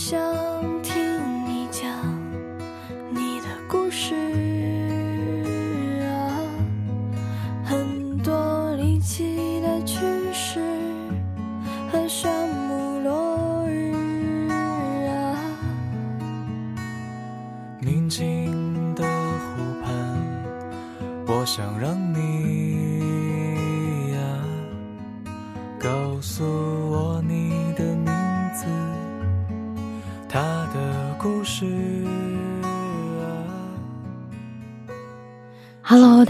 笑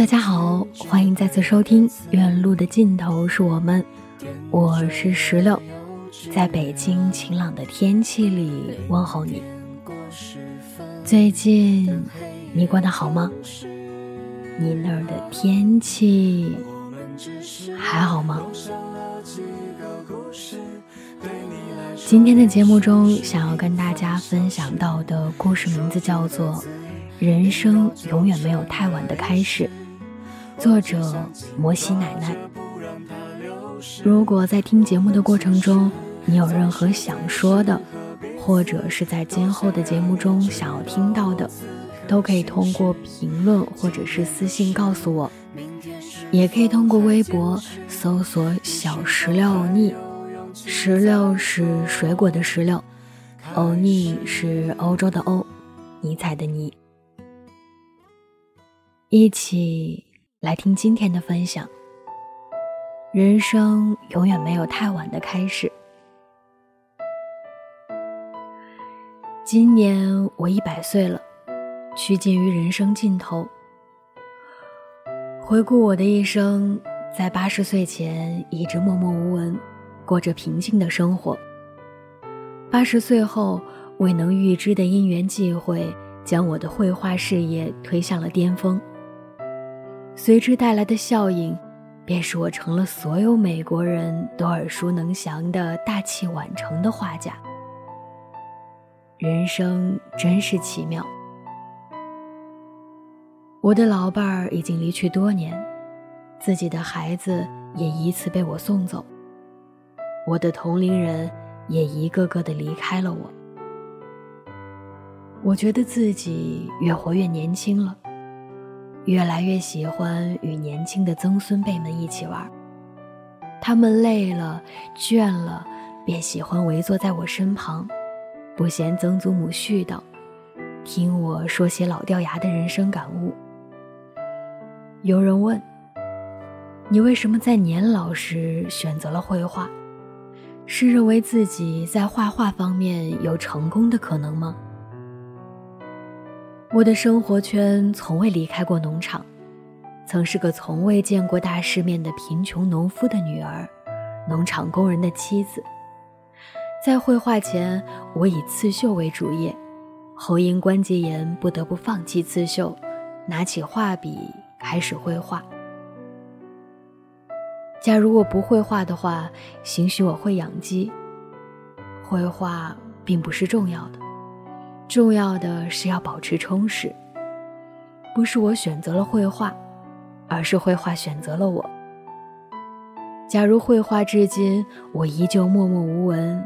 大家好，欢迎再次收听《远路的尽头是我们》，我是石榴，在北京晴朗的天气里问候你。最近你过得好吗？你那儿的天气还好吗？今天的节目中，想要跟大家分享到的故事名字叫做《人生永远没有太晚的开始》，作者摩西奶奶。如果在听节目的过程中，你有任何想说的，或者是在今后的节目中想要听到的，都可以通过评论或者是私信告诉我，也可以通过微博搜索“小石榴欧尼”，石榴是水果的石榴，欧尼是欧洲的欧，尼采的尼。一起来听今天的分享。人生永远没有太晚的开始。今年我一百岁了，趋近于人生尽头。回顾我的一生，在八十岁前一直默默无闻，过着平静的生活。八十岁后，未能预知的因缘际会，将我的绘画事业推向了巅峰。随之带来的效应，便是我成了所有美国人都耳熟能详的大器晚成的画家。人生真是奇妙。我的老伴儿已经离去多年，自己的孩子也依次被我送走，我的同龄人也一个个的离开了我。我觉得自己越活越年轻了。越来越喜欢与年轻的曾孙辈们一起玩，他们累了、倦了，便喜欢围坐在我身旁，不嫌曾祖母絮叨，听我说些老掉牙的人生感悟。有人问：“你为什么在年老时选择了绘画？是认为自己在画画方面有成功的可能吗？”我的生活圈从未离开过农场，曾是个从未见过大世面的贫穷农夫的女儿，农场工人的妻子。在绘画前，我以刺绣为主业，后因关节炎不得不放弃刺绣，拿起画笔开始绘画。假如我不会画的话，兴许我会养鸡。绘画并不是重要的。重要的是要保持充实。不是我选择了绘画，而是绘画选择了我。假如绘画至今我依旧默默无闻，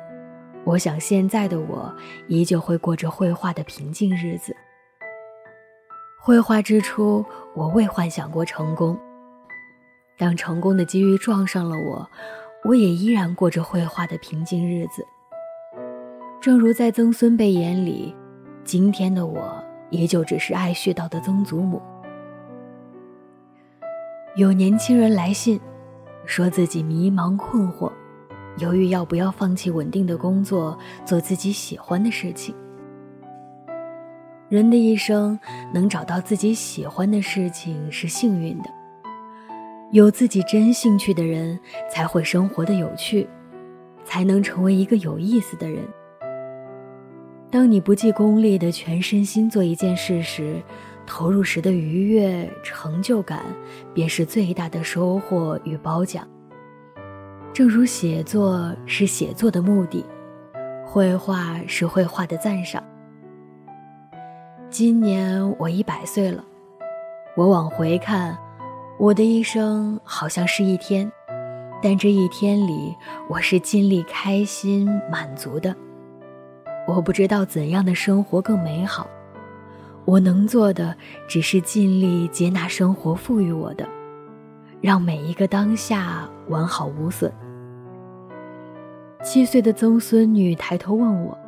我想现在的我依旧会过着绘画的平静日子。绘画之初，我未幻想过成功。当成功的机遇撞上了我，我也依然过着绘画的平静日子。正如在曾孙辈眼里，今天的我依旧只是爱絮叨的曾祖母。有年轻人来信，说自己迷茫困惑，犹豫要不要放弃稳定的工作，做自己喜欢的事情。人的一生能找到自己喜欢的事情是幸运的，有自己真兴趣的人才会生活的有趣，才能成为一个有意思的人。当你不计功利的全身心做一件事时，投入时的愉悦、成就感，便是最大的收获与褒奖。正如写作是写作的目的，绘画是绘画的赞赏。今年我一百岁了，我往回看，我的一生好像是一天，但这一天里，我是尽力开心、满足的。我不知道怎样的生活更美好。我能做的只是尽力接纳生活赋予我的，让每一个当下完好无损。七岁的曾孙女抬头问我：“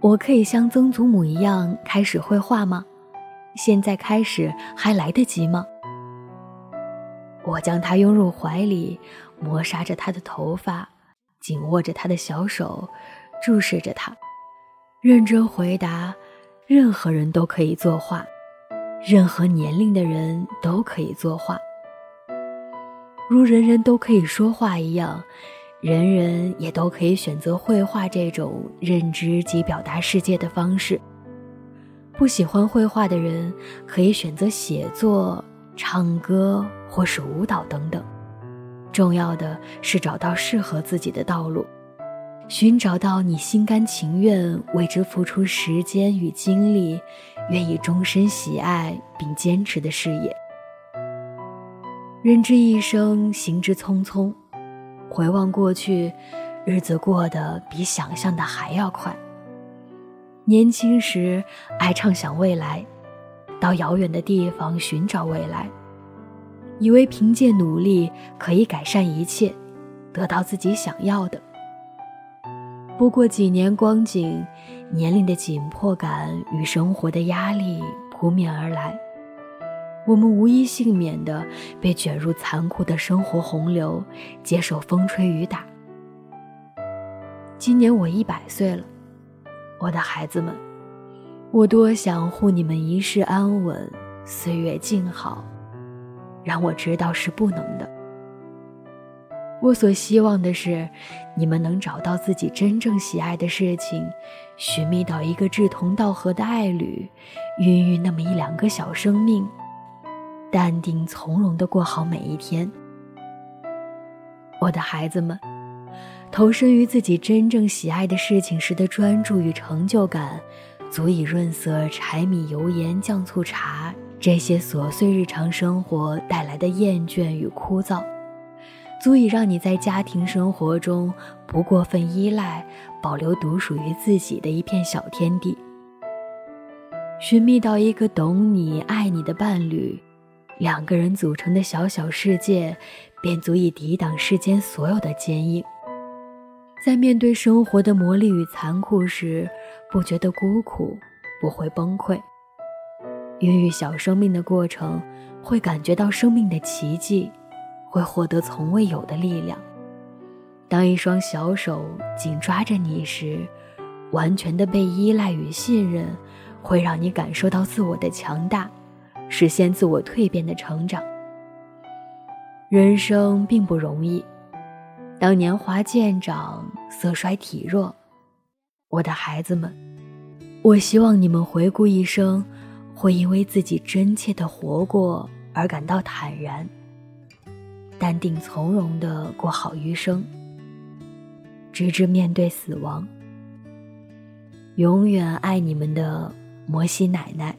我可以像曾祖母一样开始绘画吗？现在开始还来得及吗？”我将她拥入怀里，摩挲着她的头发，紧握着她的小手，注视着她，认真回答。任何人都可以作画，任何年龄的人都可以作画。如人人都可以说话一样，人人也都可以选择绘画这种认知及表达世界的方式。不喜欢绘画的人可以选择写作、唱歌或是舞蹈等等。重要的是找到适合自己的道路。寻找到你心甘情愿为之付出时间与精力，愿意终身喜爱并坚持的事业。人之一生，行之匆匆。回望过去，日子过得比想象的还要快。年轻时爱畅想未来，到遥远的地方寻找未来，以为凭借努力可以改善一切，得到自己想要的。不过几年光景，年龄的紧迫感与生活的压力扑面而来，我们无一幸免地被卷入残酷的生活洪流，接受风吹雨打。今年我一百岁了，我的孩子们，我多想护你们一世安稳，岁月静好，让我知道是不能的。我所希望的是，你们能找到自己真正喜爱的事情，寻觅到一个志同道合的爱侣，孕育那么一两个小生命，淡定从容地过好每一天。我的孩子们，投身于自己真正喜爱的事情时的专注与成就感，足以润色柴米油盐酱醋茶这些琐碎日常生活带来的厌倦与枯燥。足以让你在家庭生活中不过分依赖，保留独属于自己的一片小天地。寻觅到一个懂你、爱你的伴侣，两个人组成的小小世界，便足以抵挡世间所有的坚硬。在面对生活的磨砺与残酷时，不觉得孤苦，不会崩溃。孕育小生命的过程，会感觉到生命的奇迹。会获得从未有的力量。当一双小手紧抓着你时，完全的被依赖与信任，会让你感受到自我的强大，实现自我蜕变的成长。人生并不容易，当年华渐长，色衰体弱，我的孩子们，我希望你们回顾一生，会因为自己真切的活过而感到坦然。淡定从容地过好余生，直至面对死亡。永远爱你们的摩西奶奶。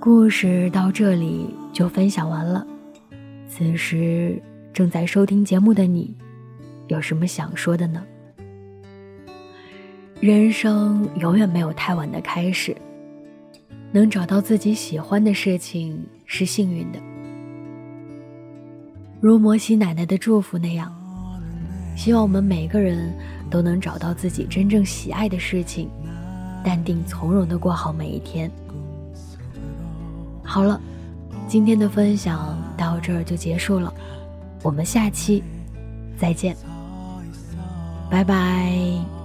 故事到这里就分享完了。此时正在收听节目的你，有什么想说的呢？人生永远没有太晚的开始，能找到自己喜欢的事情是幸运的。如摩西奶奶的祝福那样，希望我们每个人都能找到自己真正喜爱的事情，淡定从容的过好每一天。好了，今天的分享到这儿就结束了，我们下期再见，拜拜。